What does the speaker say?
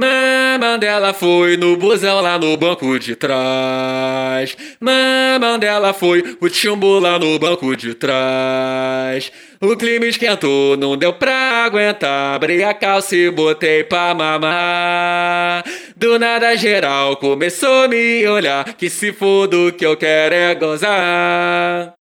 Mandela foi no busão lá no banco de trás. Mandela foi o chumbo lá no banco de trás. O clima esquentou, não deu pra aguentar. Abri a calça e botei pra mamar. Do nada geral começou a me olhar. Que se foda do que eu quero é gozar.